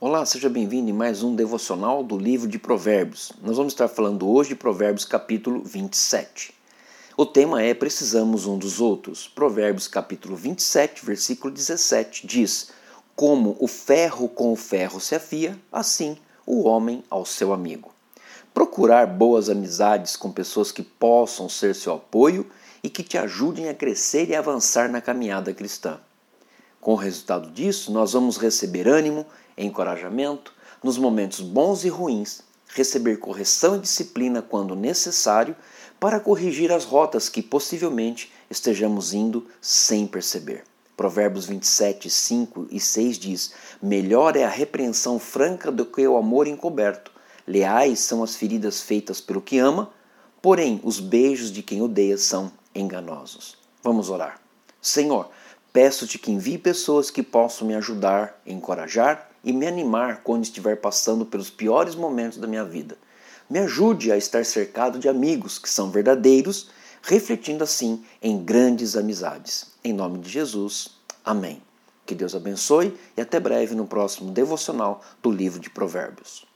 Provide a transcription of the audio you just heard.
Olá, seja bem-vindo em mais um devocional do livro de Provérbios. Nós vamos estar falando hoje de Provérbios capítulo 27. O tema é Precisamos um dos outros. Provérbios capítulo 27, versículo 17 diz: Como o ferro com o ferro se afia, assim o homem ao seu amigo. Procurar boas amizades com pessoas que possam ser seu apoio e que te ajudem a crescer e avançar na caminhada cristã. Com o resultado disso, nós vamos receber ânimo, encorajamento nos momentos bons e ruins, receber correção e disciplina quando necessário para corrigir as rotas que possivelmente estejamos indo sem perceber. Provérbios 27, 5 e 6 diz: Melhor é a repreensão franca do que o amor encoberto. Leais são as feridas feitas pelo que ama, porém os beijos de quem odeia são enganosos. Vamos orar. Senhor, Peço-te que envie pessoas que possam me ajudar, encorajar e me animar quando estiver passando pelos piores momentos da minha vida. Me ajude a estar cercado de amigos que são verdadeiros, refletindo assim em grandes amizades. Em nome de Jesus. Amém. Que Deus abençoe e até breve no próximo devocional do livro de Provérbios.